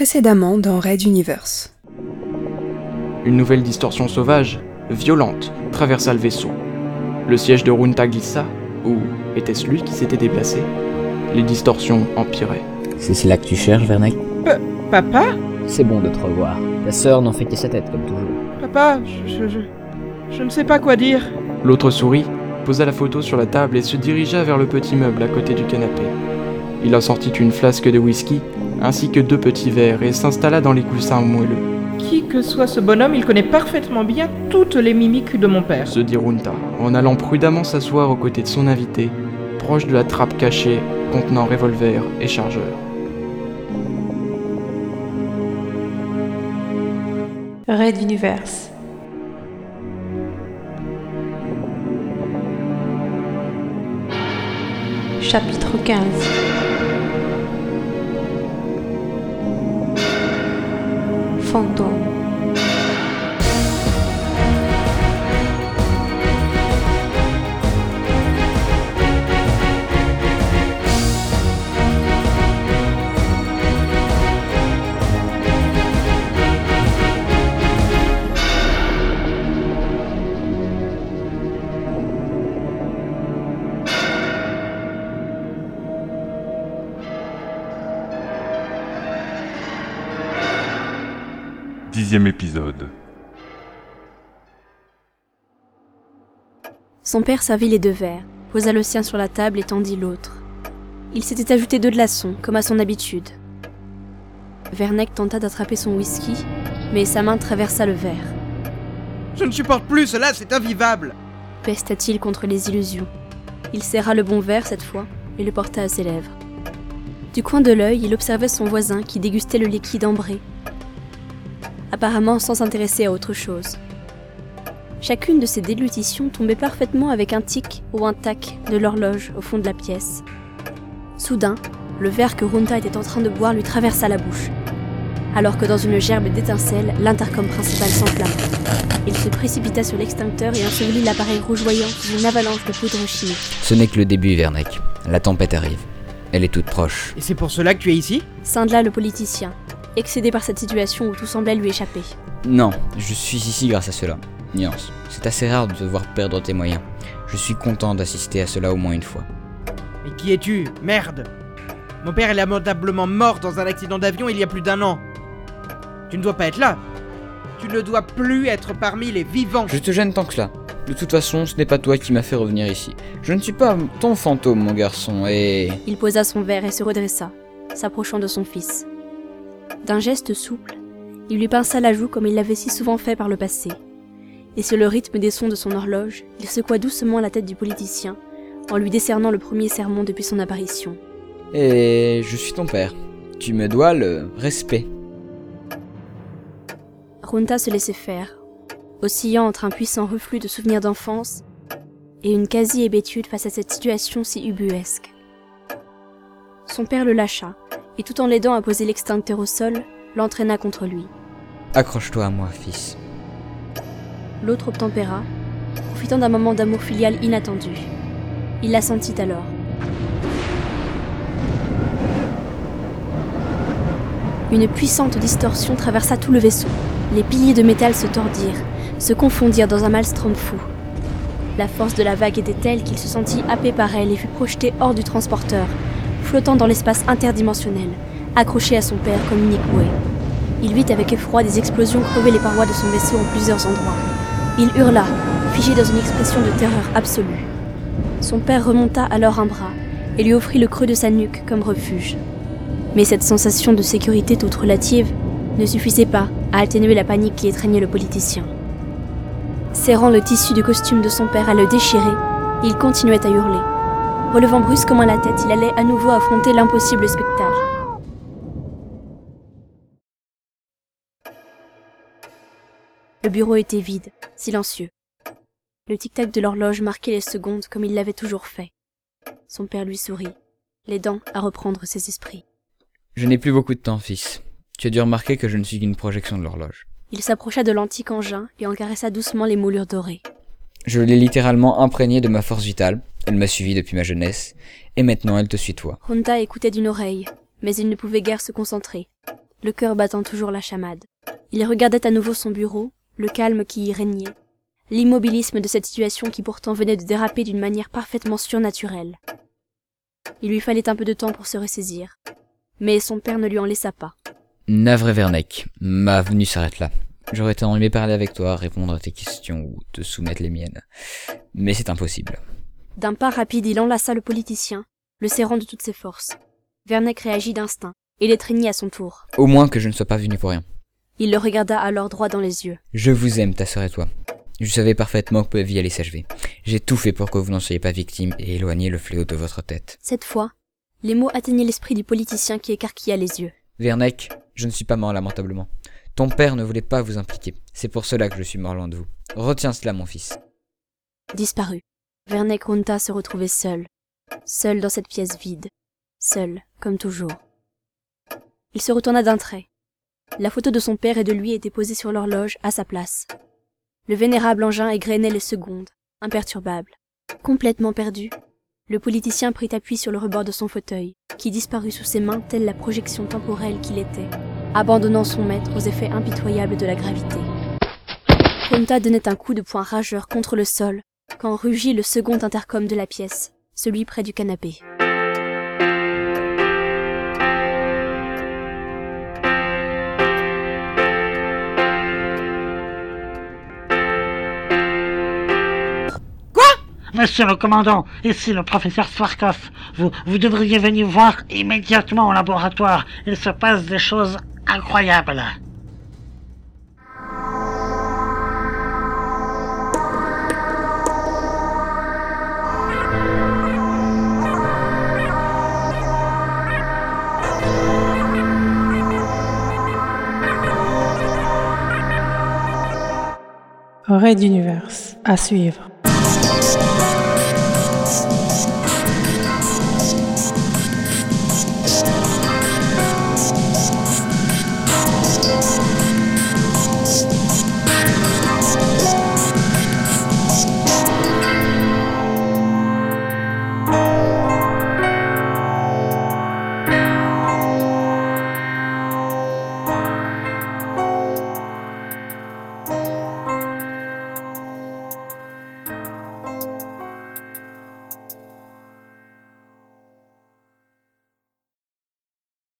Précédemment dans Red Universe. Une nouvelle distorsion sauvage, violente, traversa le vaisseau. Le siège de Runta glissa, ou était-ce lui qui s'était déplacé? Les distorsions empiraient. C'est cela que tu cherches, Vernek Papa? C'est bon de te revoir. Ta sœur n'en fait que sa tête, comme toujours. Papa, je, je, je ne sais pas quoi dire. L'autre sourit, posa la photo sur la table et se dirigea vers le petit meuble à côté du canapé. Il en sortit une flasque de whisky, ainsi que deux petits verres, et s'installa dans les coussins moelleux. Qui que soit ce bonhomme, il connaît parfaitement bien toutes les mimiques de mon père. Se dit Runta, en allant prudemment s'asseoir aux côtés de son invité, proche de la trappe cachée contenant revolver et chargeur. Red Universe. Chapitre 15 Fantôme Dixième épisode. Son père servit les deux verres, posa le sien sur la table et tendit l'autre. Il s'était ajouté deux glaçons, comme à son habitude. Verneck tenta d'attraper son whisky, mais sa main traversa le verre. Je ne supporte plus cela, c'est invivable. Pesta-t-il contre les illusions. Il serra le bon verre cette fois et le porta à ses lèvres. Du coin de l'œil, il observait son voisin qui dégustait le liquide ambré, apparemment sans s'intéresser à autre chose. Chacune de ces délutitions tombait parfaitement avec un tic ou un tac de l'horloge au fond de la pièce. Soudain, le verre que Runta était en train de boire lui traversa la bouche, alors que dans une gerbe d'étincelles, l'intercom principal s'enflamma. Il se précipita sur l'extincteur et ensevelit l'appareil rougeoyant dans une avalanche de poudre chimique. Ce n'est que le début, Vernek. La tempête arrive. Elle est toute proche. Et c'est pour cela que tu es ici? Scindla le politicien, excédé par cette situation où tout semblait lui échapper. Non, je suis ici grâce à cela. Nuance. C'est assez rare de te voir perdre tes moyens. Je suis content d'assister à cela au moins une fois. Mais qui es-tu? Merde Mon père est lamentablement mort dans un accident d'avion il y a plus d'un an. Tu ne dois pas être là. Tu ne dois plus être parmi les vivants. Je te gêne tant que cela. De toute façon, ce n'est pas toi qui m'as fait revenir ici. Je ne suis pas ton fantôme, mon garçon, et... Il posa son verre et se redressa, s'approchant de son fils. D'un geste souple, il lui pinça la joue comme il l'avait si souvent fait par le passé. Et sur le rythme des sons de son horloge, il secoua doucement la tête du politicien, en lui décernant le premier sermon depuis son apparition. Et je suis ton père. Tu me dois le respect. Runta se laissait faire, oscillant entre un puissant reflux de souvenirs d'enfance et une quasi-hébétude face à cette situation si ubuesque. Son père le lâcha, et tout en l'aidant à poser l'extincteur au sol, l'entraîna contre lui. Accroche-toi à moi, fils. L'autre obtempéra, profitant d'un moment d'amour filial inattendu. Il la sentit alors. Une puissante distorsion traversa tout le vaisseau. Les piliers de métal se tordirent, se confondirent dans un maelstrom fou. La force de la vague était telle qu'il se sentit happé par elle et fut projeté hors du transporteur, flottant dans l'espace interdimensionnel, accroché à son père comme unique bouée. Il vit avec effroi des explosions crever les parois de son vaisseau en plusieurs endroits. Il hurla, figé dans une expression de terreur absolue. Son père remonta alors un bras et lui offrit le creux de sa nuque comme refuge. Mais cette sensation de sécurité toute relative ne suffisait pas à atténuer la panique qui étreignait le politicien. Serrant le tissu du costume de son père à le déchirer, il continuait à hurler. Relevant brusquement la tête, il allait à nouveau affronter l'impossible spectacle. Le bureau était vide, silencieux. Le tic-tac de l'horloge marquait les secondes comme il l'avait toujours fait. Son père lui sourit, l'aidant à reprendre ses esprits. Je n'ai plus beaucoup de temps, fils. Tu as dû remarquer que je ne suis qu'une projection de l'horloge. Il s'approcha de l'antique engin et en caressa doucement les moulures dorées. Je l'ai littéralement imprégné de ma force vitale. Elle m'a suivi depuis ma jeunesse, et maintenant elle te suit toi. Honda écoutait d'une oreille, mais il ne pouvait guère se concentrer. le cœur battant toujours la chamade. Il regardait à nouveau son bureau, le calme qui y régnait, l'immobilisme de cette situation qui pourtant venait de déraper d'une manière parfaitement surnaturelle. Il lui fallait un peu de temps pour se ressaisir, mais son père ne lui en laissa pas. Navré Vernec, ma venue s'arrête là. J'aurais tant aimé parler avec toi, répondre à tes questions ou te soumettre les miennes. Mais c'est impossible. D'un pas rapide, il enlaça le politicien, le serrant de toutes ses forces. Vernec réagit d'instinct et l'étreignit à son tour. Au moins que je ne sois pas venu pour rien. Il le regarda alors droit dans les yeux. Je vous aime, ta sœur et toi. Je savais parfaitement que ma vie allait s'achever. J'ai tout fait pour que vous n'en soyez pas victime et éloigner le fléau de votre tête. Cette fois, les mots atteignaient l'esprit du politicien qui écarquilla les yeux. Vernec, je ne suis pas mort lamentablement. Ton père ne voulait pas vous impliquer. C'est pour cela que je suis mort loin de vous. Retiens cela, mon fils. Disparu. Vernec Runta se retrouvait seul. Seul dans cette pièce vide. Seul, comme toujours. Il se retourna d'un trait. La photo de son père et de lui était posée sur l'horloge, à sa place. Le vénérable engin égrenait les secondes, imperturbable. Complètement perdu, le politicien prit appui sur le rebord de son fauteuil, qui disparut sous ses mains telle la projection temporelle qu'il était, abandonnant son maître aux effets impitoyables de la gravité. Conta donnait un coup de poing rageur contre le sol, quand rugit le second intercom de la pièce, celui près du canapé. Monsieur le commandant, ici le professeur Swarkov. Vous, vous devriez venir voir immédiatement au laboratoire. Il se passe des choses incroyables. Raid d'univers à suivre.